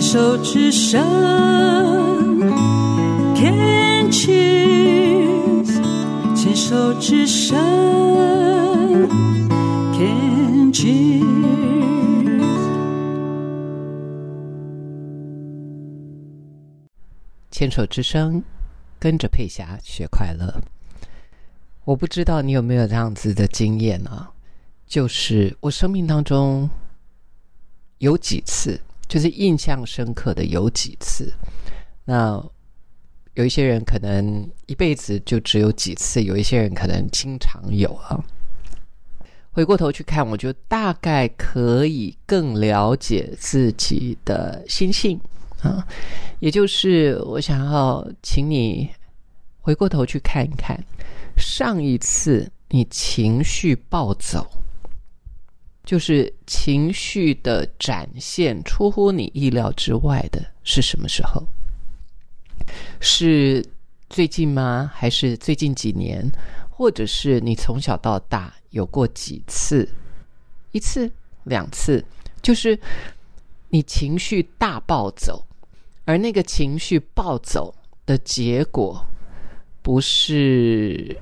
牵手之声，Can cheers，牵手之声，Can cheers。牵手之声，跟着佩霞学快乐。我不知道你有没有这样子的经验啊？就是我生命当中有几次，就是印象深刻的有几次。那有一些人可能一辈子就只有几次，有一些人可能经常有啊。回过头去看，我就大概可以更了解自己的心性啊。也就是我想要请你回过头去看一看，上一次你情绪暴走，就是情绪的展现出乎你意料之外的是什么时候？是最近吗？还是最近几年？或者是你从小到大有过几次？一次、两次，就是你情绪大暴走。而那个情绪暴走的结果，不是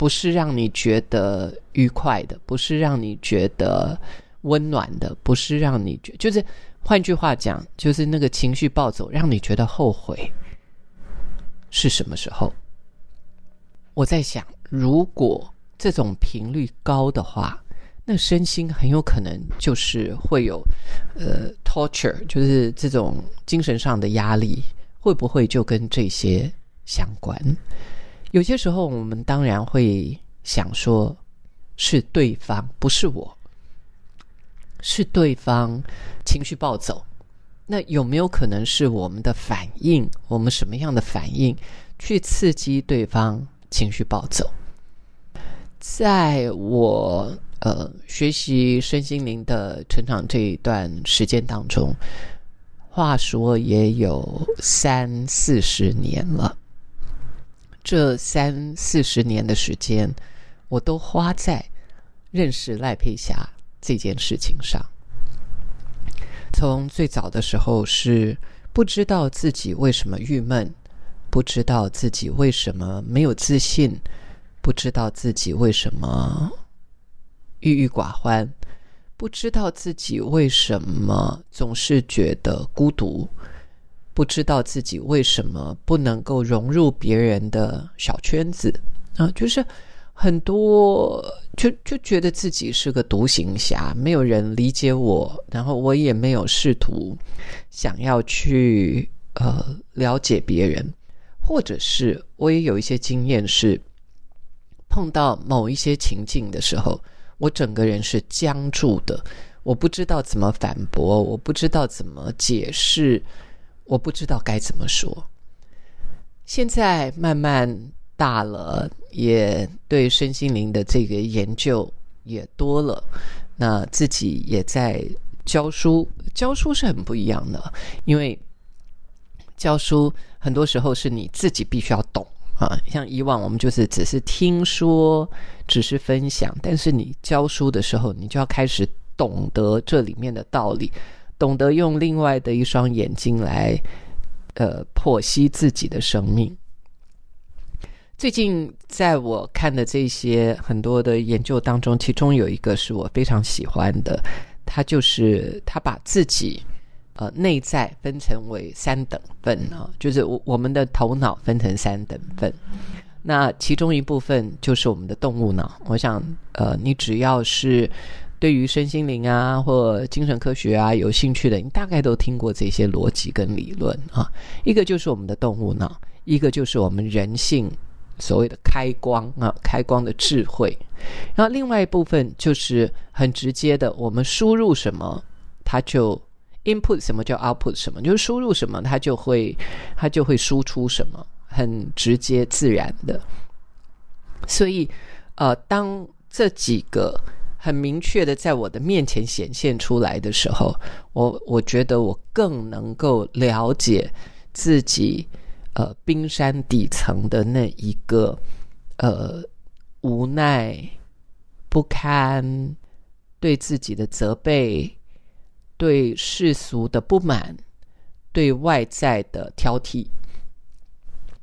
不是让你觉得愉快的，不是让你觉得温暖的，不是让你觉，就是换句话讲，就是那个情绪暴走让你觉得后悔，是什么时候？我在想，如果这种频率高的话。那身心很有可能就是会有，呃，torture，就是这种精神上的压力，会不会就跟这些相关？有些时候我们当然会想说，是对方，不是我，是对方情绪暴走。那有没有可能是我们的反应？我们什么样的反应去刺激对方情绪暴走？在我。呃，学习身心灵的成长这一段时间当中，话说也有三四十年了。这三四十年的时间，我都花在认识赖佩霞这件事情上。从最早的时候是不知道自己为什么郁闷，不知道自己为什么没有自信，不知道自己为什么。郁郁寡欢，不知道自己为什么总是觉得孤独，不知道自己为什么不能够融入别人的小圈子啊，就是很多就就觉得自己是个独行侠，没有人理解我，然后我也没有试图想要去呃了解别人，或者是我也有一些经验是碰到某一些情境的时候。我整个人是僵住的，我不知道怎么反驳，我不知道怎么解释，我不知道该怎么说。现在慢慢大了，也对身心灵的这个研究也多了，那自己也在教书，教书是很不一样的，因为教书很多时候是你自己必须要懂。啊，像以往我们就是只是听说，只是分享，但是你教书的时候，你就要开始懂得这里面的道理，懂得用另外的一双眼睛来，呃，剖析自己的生命。最近在我看的这些很多的研究当中，其中有一个是我非常喜欢的，他就是他把自己。呃，内在分成为三等份啊，就是我我们的头脑分成三等份，那其中一部分就是我们的动物脑。我想，呃，你只要是对于身心灵啊或精神科学啊有兴趣的，你大概都听过这些逻辑跟理论啊。一个就是我们的动物脑，一个就是我们人性所谓的开光啊，开光的智慧。然后另外一部分就是很直接的，我们输入什么，它就。input 什么叫 output 什么？就是输入什么，它就会它就会输出什么，很直接自然的。所以，呃，当这几个很明确的在我的面前显现出来的时候，我我觉得我更能够了解自己，呃，冰山底层的那一个呃无奈、不堪，对自己的责备。对世俗的不满，对外在的挑剔。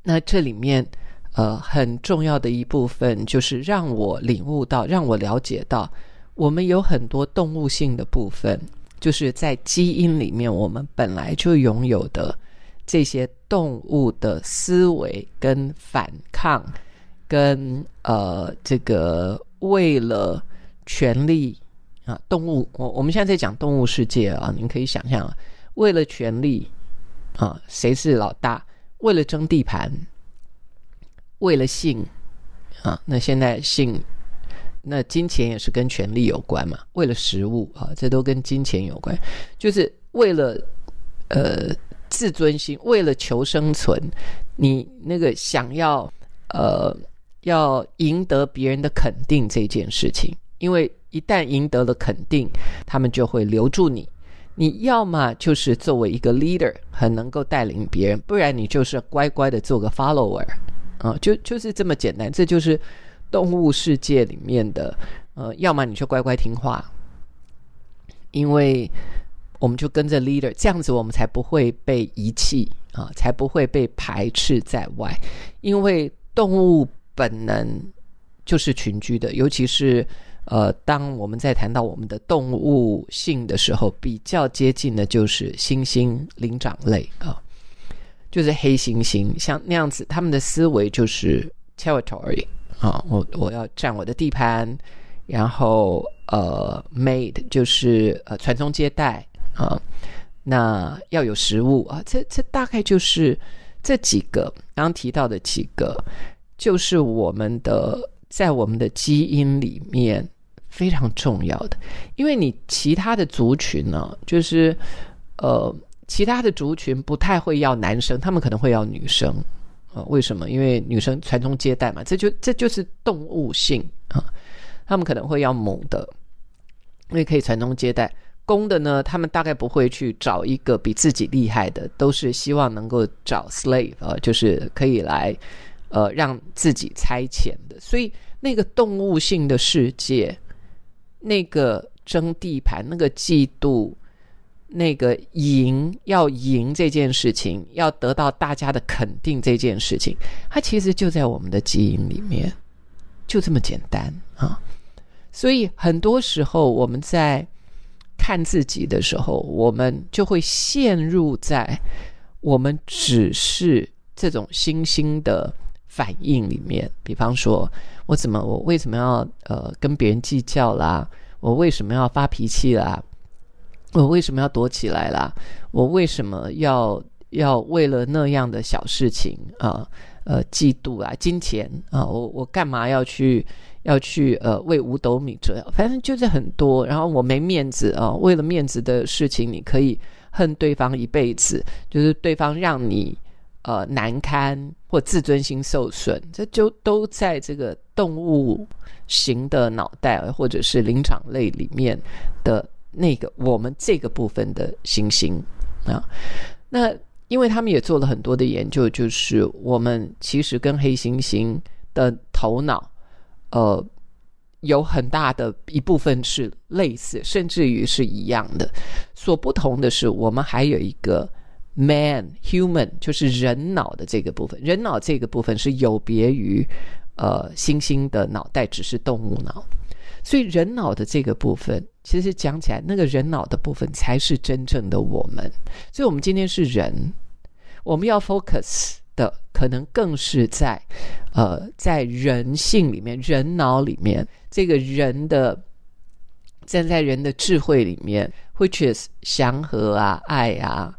那这里面，呃，很重要的一部分就是让我领悟到，让我了解到，我们有很多动物性的部分，就是在基因里面我们本来就拥有的这些动物的思维跟反抗，跟呃这个为了权利啊，动物，我我们现在在讲动物世界啊，您可以想象，为了权利啊，谁是老大？为了争地盘，为了性啊，那现在性，那金钱也是跟权力有关嘛？为了食物啊，这都跟金钱有关，就是为了呃自尊心，为了求生存，你那个想要呃要赢得别人的肯定这件事情，因为一旦赢得了肯定，他们就会留住你。你要么就是作为一个 leader 很能够带领别人，不然你就是乖乖的做个 follower，啊，就就是这么简单。这就是动物世界里面的，呃，要么你就乖乖听话，因为我们就跟着 leader，这样子我们才不会被遗弃啊，才不会被排斥在外。因为动物本能就是群居的，尤其是。呃，当我们在谈到我们的动物性的时候，比较接近的就是猩猩灵长类啊，就是黑猩猩，像那样子，他们的思维就是 territory 啊，我我要占我的地盘，然后呃，made 就是呃传宗接代啊，那要有食物啊，这这大概就是这几个刚刚提到的几个，就是我们的在我们的基因里面。非常重要的，因为你其他的族群呢，就是呃，其他的族群不太会要男生，他们可能会要女生为什么？因为女生传宗接代嘛，这就这就是动物性啊。他们可能会要母的，因为可以传宗接代；公的呢，他们大概不会去找一个比自己厉害的，都是希望能够找 slave 啊，就是可以来呃让自己差遣的。所以那个动物性的世界。那个争地盘、那个嫉妒、那个赢要赢这件事情，要得到大家的肯定这件事情，它其实就在我们的基因里面，就这么简单啊！所以很多时候我们在看自己的时候，我们就会陷入在我们只是这种新兴的反应里面，比方说。我怎么？我为什么要呃跟别人计较啦？我为什么要发脾气啦？我为什么要躲起来啦？我为什么要要为了那样的小事情啊呃嫉妒啊金钱啊？我我干嘛要去要去呃为五斗米折腰？反正就是很多。然后我没面子啊，为了面子的事情，你可以恨对方一辈子，就是对方让你。呃，难堪或自尊心受损，这就都在这个动物型的脑袋，或者是灵长类里面的那个我们这个部分的行星啊。那因为他们也做了很多的研究，就是我们其实跟黑猩猩的头脑，呃，有很大的一部分是类似，甚至于是一样的。所不同的是，我们还有一个。Man, human 就是人脑的这个部分，人脑这个部分是有别于呃猩猩的脑袋，只是动物脑，所以人脑的这个部分，其实讲起来，那个人脑的部分才是真正的我们。所以，我们今天是人，我们要 focus 的可能更是在呃在人性里面，人脑里面，这个人的站在人的智慧里面，which is 祥和啊，爱啊。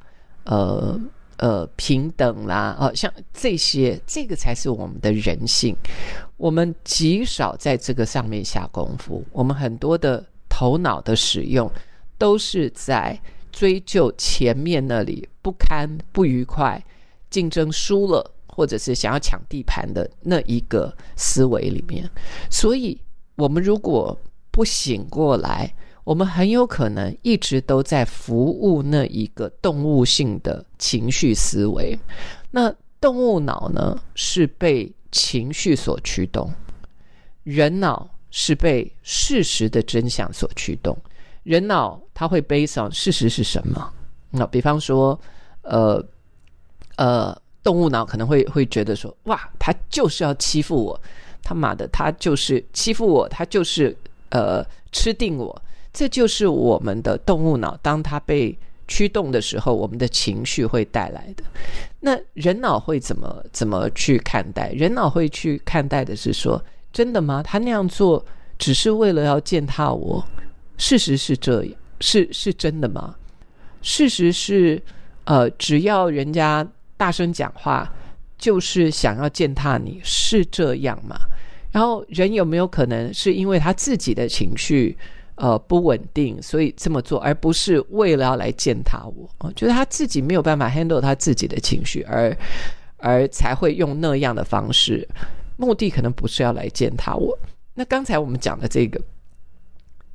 呃呃，平等啦，哦，像这些，这个才是我们的人性。我们极少在这个上面下功夫。我们很多的头脑的使用，都是在追究前面那里不堪、不愉快、竞争输了，或者是想要抢地盘的那一个思维里面。所以，我们如果不醒过来，我们很有可能一直都在服务那一个动物性的情绪思维。那动物脑呢，是被情绪所驱动；人脑是被事实的真相所驱动。人脑它会悲伤事实是什么？那比方说，呃呃，动物脑可能会会觉得说，哇，他就是要欺负我，他妈的，他就是欺负我，他就是呃吃定我，这就是我们的动物脑，当他被驱动的时候，我们的情绪会带来的。那人脑会怎么怎么去看待？人脑会去看待的是说，真的吗？他那样做只是为了要践踏我？事实是这样，是是真的吗？事实是，呃，只要人家大声讲话，就是想要践踏你，是这样吗？然后人有没有可能是因为他自己的情绪？呃，不稳定，所以这么做，而不是为了要来践踏我啊，觉得他自己没有办法 handle 他自己的情绪，而而才会用那样的方式，目的可能不是要来践踏我。那刚才我们讲的这个，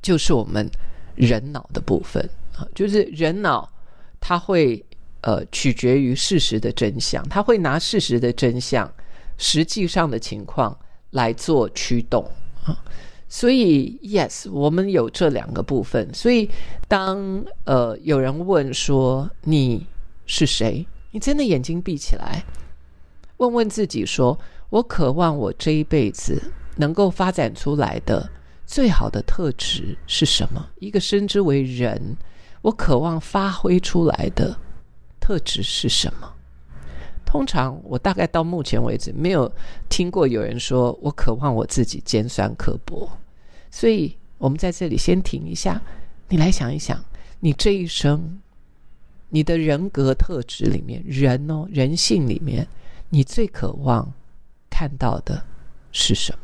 就是我们人脑的部分啊，就是人脑，它会呃取决于事实的真相，他会拿事实的真相、实际上的情况来做驱动啊。所以，yes，我们有这两个部分。所以，当呃有人问说你是谁，你真的眼睛闭起来，问问自己：说我渴望我这一辈子能够发展出来的最好的特质是什么？一个称之为人，我渴望发挥出来的特质是什么？通常，我大概到目前为止没有听过有人说我渴望我自己尖酸刻薄。所以，我们在这里先停一下，你来想一想，你这一生，你的人格特质里面，人哦，人性里面，你最渴望看到的是什么？